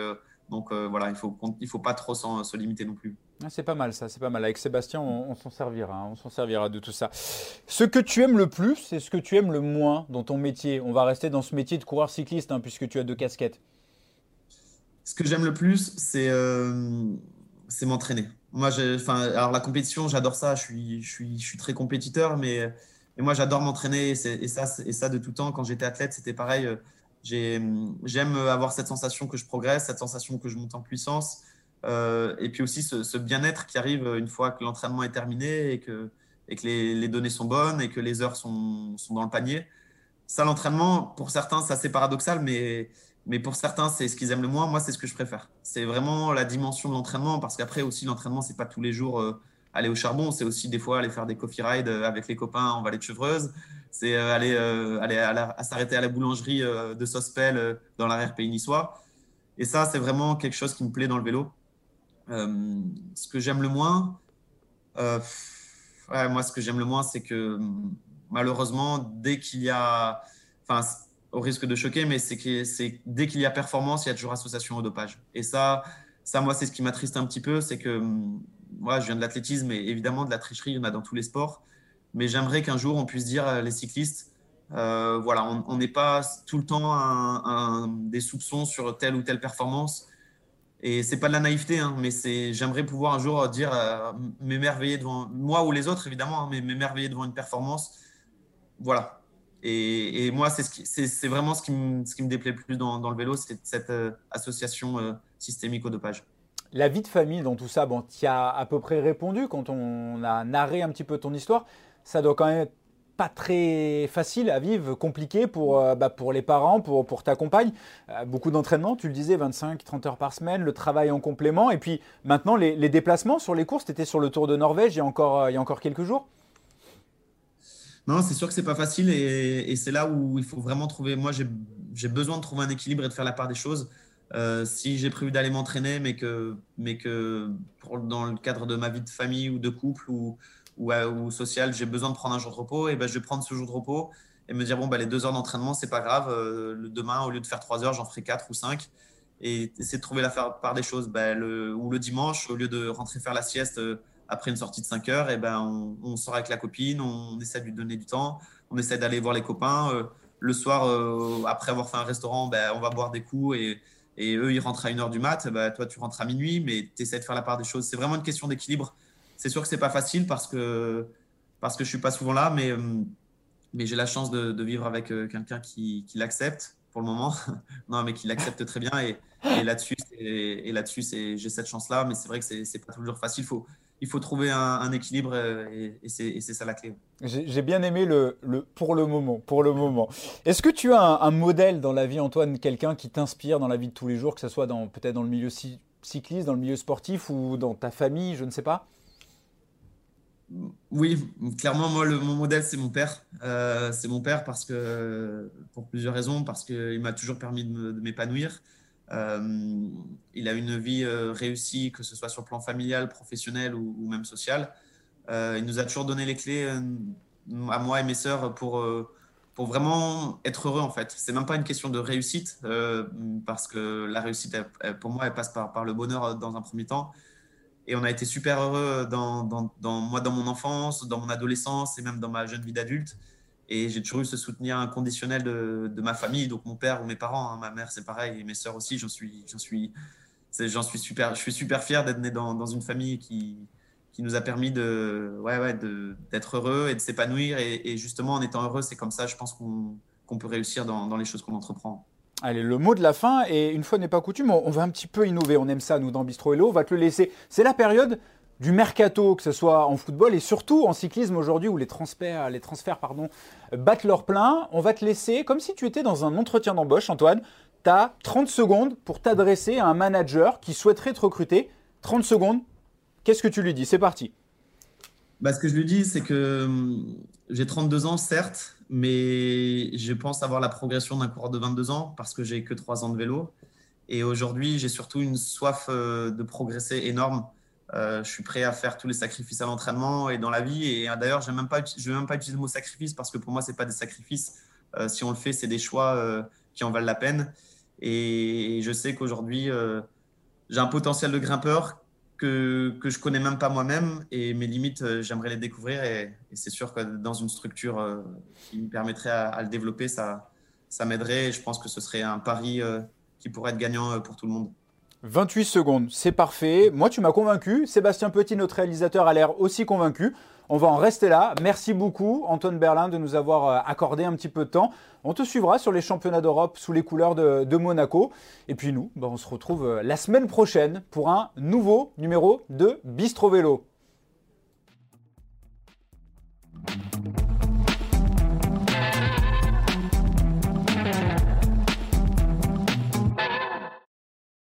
donc voilà, il ne faut, il faut pas trop se limiter non plus. Ah, c'est pas mal ça, c'est pas mal. Avec Sébastien, on, s'en servira, on s'en servira de tout ça. Ce que tu aimes le plus, c'est ce que tu aimes le moins dans ton métier. On va rester dans ce métier de coureur cycliste, hein, puisque tu as deux casquettes. Ce que j'aime le plus, c'est euh, m'entraîner. Moi, alors la compétition, j'adore ça. Je suis, je suis, je suis très compétiteur, mais, moi, j'adore m'entraîner. Et, ça, et ça de tout temps. Quand j'étais athlète, c'était pareil. J'aime avoir cette sensation que je progresse, cette sensation que je monte en puissance. Euh, et puis aussi ce, bien-être qui arrive une fois que l'entraînement est terminé et que, et les, données sont bonnes et que les heures sont, dans le panier. Ça, l'entraînement, pour certains, c'est assez paradoxal, mais, pour certains, c'est ce qu'ils aiment le moins. Moi, c'est ce que je préfère. C'est vraiment la dimension de l'entraînement, parce qu'après aussi, l'entraînement, c'est pas tous les jours euh, aller au charbon, c'est aussi des fois aller faire des coffee rides euh, avec les copains en vallée de Chevreuse. C'est aller, aller à, s'arrêter à la boulangerie de Sospel dans l'arrière-pays niçois. Et ça, c'est vraiment quelque chose qui me plaît dans le vélo. Euh, ce que j'aime le moins, euh, moi, ce que j'aime le moins, c'est que malheureusement, dès qu'il y a, enfin, au risque de choquer, mais c'est que c'est dès qu'il y a performance, il y a toujours association au dopage. Et ça, ça, moi, c'est ce qui m'attriste un petit peu, c'est que moi, je viens de l'athlétisme et évidemment de la tricherie, il y en a dans tous les sports. Mais j'aimerais qu'un jour, on puisse dire euh, les cyclistes, voilà, on n'est pas tout le temps un, des soupçons sur telle ou telle performance. Et c'est pas de la naïveté, hein, mais c'est j'aimerais pouvoir un jour dire euh, m'émerveiller devant moi ou les autres évidemment, hein, mais m'émerveiller devant une performance. Voilà. Et, moi, c'est ce c'est vraiment ce qui, me, déplaît le plus dans, le vélo, c'est cette euh, association euh, systémique au dopage. La vie de famille dans tout ça, bon, tu as à peu près répondu quand on a narré un petit peu ton histoire. Ça doit quand même pas très facile à vivre, compliqué pour, euh, bah, pour les parents, pour, pour ta compagne. Euh, beaucoup d'entraînement, tu le disais, 25-30 heures par semaine, le travail en complément. Et puis maintenant, les, les déplacements sur les courses, tu étais sur le Tour de Norvège il y a encore, euh, il y a encore quelques jours? Non, c'est sûr que c'est pas facile et, et c'est là où il faut vraiment trouver. Moi, j'ai besoin de trouver un équilibre et de faire la part des choses. Si j'ai prévu d'aller m'entraîner, mais que, mais que dans le cadre de ma vie de famille ou de couple ou, ou, ou social, j'ai besoin de prendre un jour de repos, et ben, je vais prendre ce jour de repos et me dire bon, ben, les deux heures d'entraînement, c'est pas grave. Euh, demain, au lieu de faire trois heures, j'en ferai quatre ou cinq. Et essayer de trouver la part des choses. Ben, le, ou le dimanche, au lieu de rentrer faire la sieste euh, après une sortie de 5 heures, et ben, on, sort avec la copine, on essaie de lui donner du temps, on essaie d'aller voir les copains. Euh, le soir, après avoir fait un restaurant, ben, on va boire des coups et, et eux, ils rentrent à 1h du mat. Ben, toi, tu rentres à minuit, mais tu essaies de faire la part des choses. C'est vraiment une question d'équilibre c'est sûr que c'est pas facile parce que parce que je suis pas souvent là, mais mais j'ai la chance de, vivre avec euh, quelqu'un qui, qui l'accepte pour le moment. non, mais qui l'accepte très bien et, et là-dessus et, là-dessus j'ai cette chance là, mais c'est vrai que c'est pas toujours facile. Il faut il faut trouver un, équilibre euh, et, c'est ça la clé. J'ai bien aimé le, pour le moment. Pour le moment. Est-ce que tu as un, modèle dans la vie, Antoine, quelqu'un qui t'inspire dans la vie de tous les jours, que ce soit peut-être dans le milieu cycliste, dans le milieu sportif ou dans ta famille, je ne sais pas? Oui, clairement, moi, mon modèle, c'est mon père. Euh, c'est mon père parce que, pour plusieurs raisons, parce qu'il m'a toujours permis de m'épanouir. Euh, il a une vie euh, réussie, que ce soit sur le plan familial, professionnel ou, même social. Il nous a toujours donné les clés à moi et mes sœurs pour, pour vraiment être heureux, en fait. C'est même pas une question de réussite, parce que la réussite, pour moi, elle passe par, par le bonheur dans un premier temps. Et on a été super heureux dans, dans, moi, dans mon enfance, dans mon adolescence et même dans ma jeune vie d'adulte. Et j'ai toujours eu ce soutien inconditionnel de, de, ma famille, donc mon père ou mes parents. Hein. Ma mère, c'est pareil, et mes sœurs aussi. J'en suis, j'en suis, j'en suis super. Je suis super fier d'être né dans, dans, une famille qui, qui nous a permis de, ouais, ouais, d'être heureux et de s'épanouir. Et, justement, en étant heureux, c'est comme ça, je pense qu'on, peut réussir dans, dans les choses qu'on entreprend. Allez, le mot de la fin, et une fois n'est pas coutume, on va un petit peu innover, on aime ça nous dans Bistro Hello, on va te le laisser. C'est la période du mercato, que ce soit en football et surtout en cyclisme aujourd'hui où les transferts, les transferts pardon, battent leur plein. On va te laisser, comme si tu étais dans un entretien d'embauche, Antoine, tu as 30 secondes pour t'adresser à un manager qui souhaiterait te recruter. 30 secondes, qu'est-ce que tu lui dis? C'est parti. bah, Ce que je lui dis, c'est que hum, j'ai 32 ans, certes, mais je pense avoir la progression d'un coureur de 22 ans parce que j'ai que 3 ans de vélo. Et aujourd'hui, j'ai surtout une soif euh, de progresser énorme. Euh, je suis prêt à faire tous les sacrifices à l'entraînement et dans la vie. Et euh, d'ailleurs, je ne vais même pas utiliser le mot sacrifice parce que pour moi, ce n'est pas des sacrifices. si on le fait, c'est des choix qui en valent la peine. Et je sais qu'aujourd'hui, j'ai un potentiel de grimpeur que, je connais même pas moi-même et mes limites, euh, j'aimerais les découvrir et, c'est sûr que dans une structure euh, qui me permettrait à, le développer, ça, ça m'aiderait et je pense que ce serait un pari euh, qui pourrait être gagnant pour tout le monde. 28 secondes, c'est parfait. Moi, tu m'as convaincu. Sébastien Petit, notre réalisateur, a l'air aussi convaincu. On va en rester là. Merci beaucoup, Antoine Berlin, de nous avoir euh, accordé un petit peu de temps. On te suivra sur les championnats d'Europe sous les couleurs de, Monaco. Et puis nous, bah, on se retrouve euh, la semaine prochaine pour un nouveau numéro de Bistro Vélo.